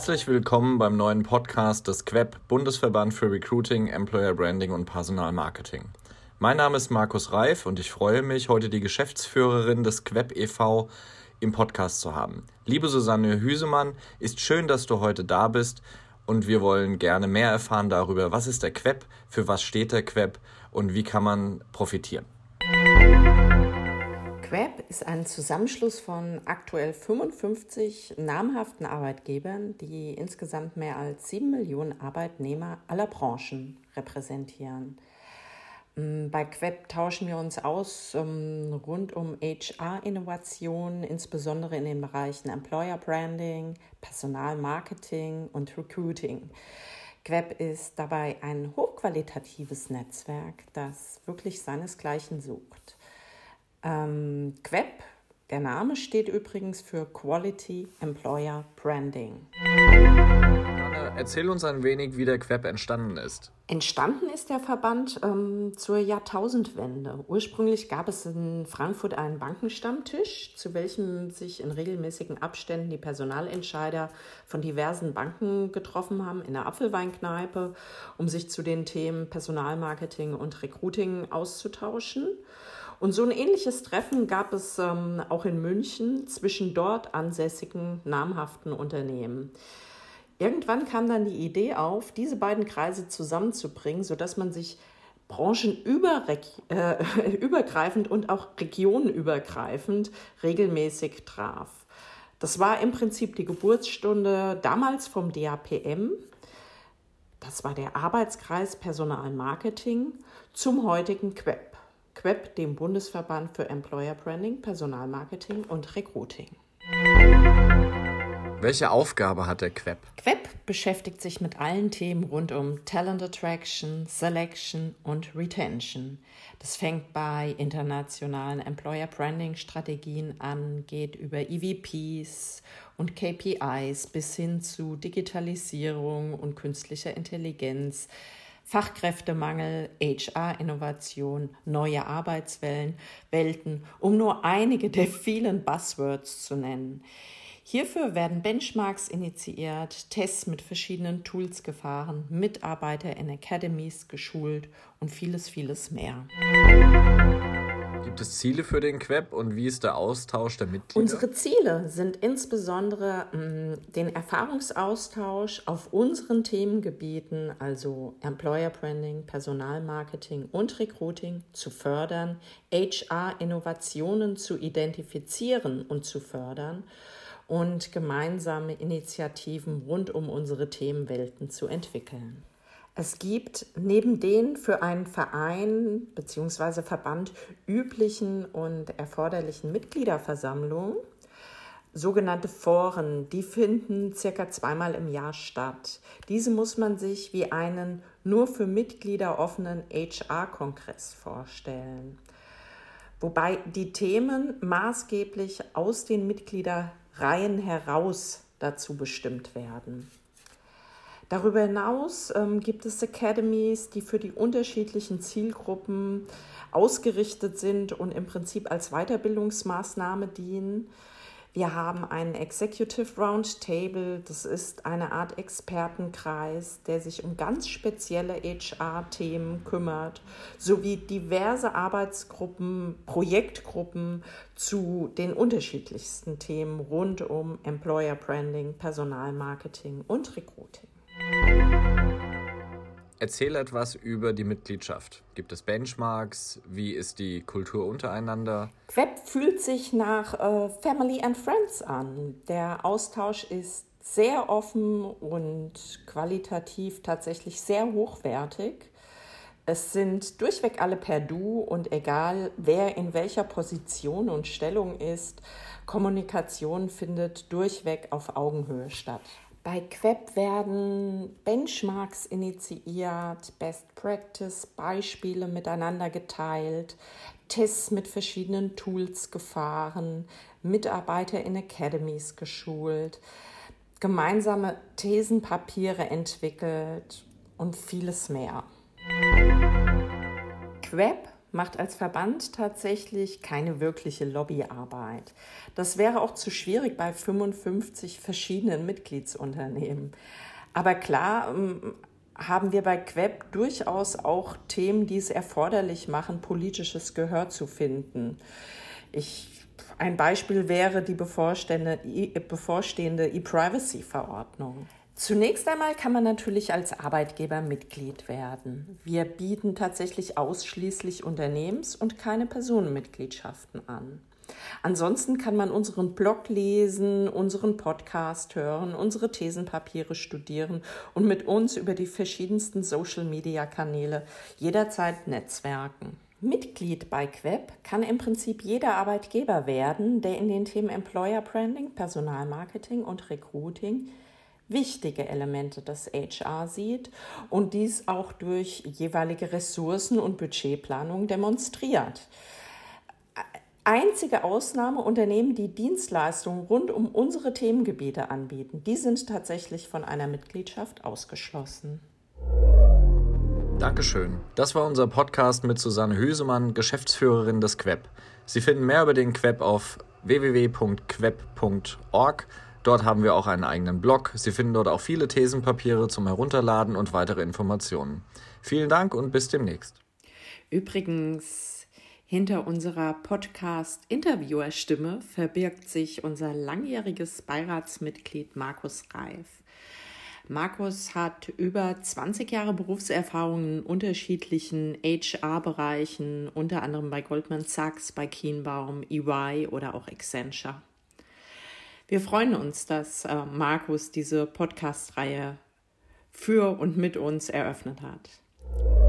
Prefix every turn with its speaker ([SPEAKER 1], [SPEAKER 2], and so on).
[SPEAKER 1] Herzlich willkommen beim neuen Podcast des QWEB Bundesverband für Recruiting, Employer Branding und Personalmarketing. Mein Name ist Markus Reif und ich freue mich, heute die Geschäftsführerin des QWEB e.V. im Podcast zu haben. Liebe Susanne Hüsemann, ist schön, dass du heute da bist und wir wollen gerne mehr erfahren darüber, was ist der QWEB, für was steht der QWEB und wie kann man profitieren.
[SPEAKER 2] Ist ein Zusammenschluss von aktuell 55 namhaften Arbeitgebern, die insgesamt mehr als 7 Millionen Arbeitnehmer aller Branchen repräsentieren. Mm, bei QWEB tauschen wir uns aus um, rund um HR-Innovation, insbesondere in den Bereichen Employer Branding, Personalmarketing und Recruiting. QWEB ist dabei ein hochqualitatives Netzwerk, das wirklich seinesgleichen sucht. Ähm, QWEB, der Name steht übrigens für Quality Employer Branding.
[SPEAKER 1] Erzähl uns ein wenig, wie der QWEB entstanden ist.
[SPEAKER 2] Entstanden ist der Verband ähm, zur Jahrtausendwende. Ursprünglich gab es in Frankfurt einen Bankenstammtisch, zu welchem sich in regelmäßigen Abständen die Personalentscheider von diversen Banken getroffen haben in der Apfelweinkneipe, um sich zu den Themen Personalmarketing und Recruiting auszutauschen. Und so ein ähnliches Treffen gab es ähm, auch in München zwischen dort ansässigen namhaften Unternehmen. Irgendwann kam dann die Idee auf, diese beiden Kreise zusammenzubringen, sodass man sich branchenübergreifend äh, und auch regionenübergreifend regelmäßig traf. Das war im Prinzip die Geburtsstunde damals vom DAPM. Das war der Arbeitskreis Personalmarketing zum heutigen QEP. QEP, dem Bundesverband für Employer Branding, Personalmarketing und Recruiting.
[SPEAKER 1] Welche Aufgabe hat der QEP?
[SPEAKER 2] QEP beschäftigt sich mit allen Themen rund um Talent Attraction, Selection und Retention. Das fängt bei internationalen Employer Branding Strategien an, geht über EVPs und KPIs bis hin zu Digitalisierung und künstlicher Intelligenz, Fachkräftemangel, HR-Innovation, neue Arbeitswellen, Welten, um nur einige der vielen Buzzwords zu nennen. Hierfür werden Benchmarks initiiert, Tests mit verschiedenen Tools gefahren, Mitarbeiter in Academies geschult und vieles, vieles mehr.
[SPEAKER 1] Gibt es Ziele für den QWEB und wie ist der Austausch der Mitglieder?
[SPEAKER 2] Unsere Ziele sind insbesondere mh, mm, den Erfahrungsaustausch auf unseren Themengebieten, also Employer Branding, Personalmarketing und Recruiting, zu fördern, HR-Innovationen zu identifizieren und zu fördern und gemeinsame Initiativen rund um unsere Themenwelten zu entwickeln. Es gibt neben den für einen Verein bzw. Verband üblichen und erforderlichen Mitgliederversammlungen sogenannte Foren, die finden circa zweimal im Jahr statt. Diese muss man sich wie einen nur für Mitglieder offenen HR-Kongress vorstellen, wobei die Themen maßgeblich aus den Mitglieder Reihen heraus dazu bestimmt werden. Darüber hinaus ähm, gibt es Academies, die für die unterschiedlichen Zielgruppen ausgerichtet sind und im Prinzip als Weiterbildungsmaßnahme dienen. Wir haben einen Executive Roundtable, das ist eine Art Expertenkreis, der sich um ganz spezielle HR-Themen kümmert, sowie diverse Arbeitsgruppen, Projektgruppen zu den unterschiedlichsten Themen rund um Employer Branding, Personalmarketing und Recruiting.
[SPEAKER 1] Erzähl etwas über die Mitgliedschaft. Gibt es Benchmarks? Wie ist die Kultur untereinander?
[SPEAKER 2] Web fühlt sich nach äh, Family and Friends an. Der Austausch ist sehr offen und qualitativ tatsächlich sehr hochwertig. Es sind durchweg alle per Du und egal wer in welcher Position und Stellung ist, Kommunikation findet durchweg auf Augenhöhe statt. Bei Queb werden Benchmarks initiiert, Best Practice Beispiele miteinander geteilt, Tests mit verschiedenen Tools gefahren, Mitarbeiter in Academies geschult, gemeinsame Thesenpapiere entwickelt und vieles mehr. Queb macht als Verband tatsächlich keine wirkliche Lobbyarbeit. Das wäre auch zu schwierig bei 55 verschiedenen Mitgliedsunternehmen. Aber klar ähm, haben wir bei Queb durchaus auch Themen, die es erforderlich machen, politisches Gehör zu finden. Ich, ein Beispiel wäre die bevorstehende E-Privacy-Verordnung. Zunächst einmal kann man natürlich als Arbeitgeber Mitglied werden. Wir bieten tatsächlich ausschließlich Unternehmens- und keine Personenmitgliedschaften an. Ansonsten kann man unseren Blog lesen, unseren Podcast hören, unsere Thesenpapiere studieren und mit uns über die verschiedensten Social-Media-Kanäle jederzeit netzwerken. Mitglied bei Queb kann im Prinzip jeder Arbeitgeber werden, der in den Themen Employer Branding, Personalmarketing und Recruiting wichtige Elemente des HR sieht und dies auch durch jeweilige Ressourcen und Budgetplanung demonstriert. Einzige Ausnahme Unternehmen, die Dienstleistungen rund um unsere Themengebiete anbieten, die sind tatsächlich von einer Mitgliedschaft ausgeschlossen.
[SPEAKER 1] Dankeschön. Das war unser Podcast mit Susanne Hüsemann, Geschäftsführerin des Queb. Sie finden mehr über den Queb auf www.queb.org. Dort haben wir auch einen eigenen Blog. Sie finden dort auch viele Thesenpapiere zum Herunterladen und weitere Informationen. Vielen Dank und bis demnächst.
[SPEAKER 2] Übrigens, hinter unserer Podcast-Interviewer-Stimme verbirgt sich unser langjähriges Beiratsmitglied Markus Reif. Markus hat über 20 Jahre Berufserfahrung in unterschiedlichen HR-Bereichen, unter anderem bei Goldman Sachs, bei Kienbaum, EY oder auch Accenture. Wir freuen uns, dass äh, Markus diese Podcast-Reihe für und mit uns eröffnet hat.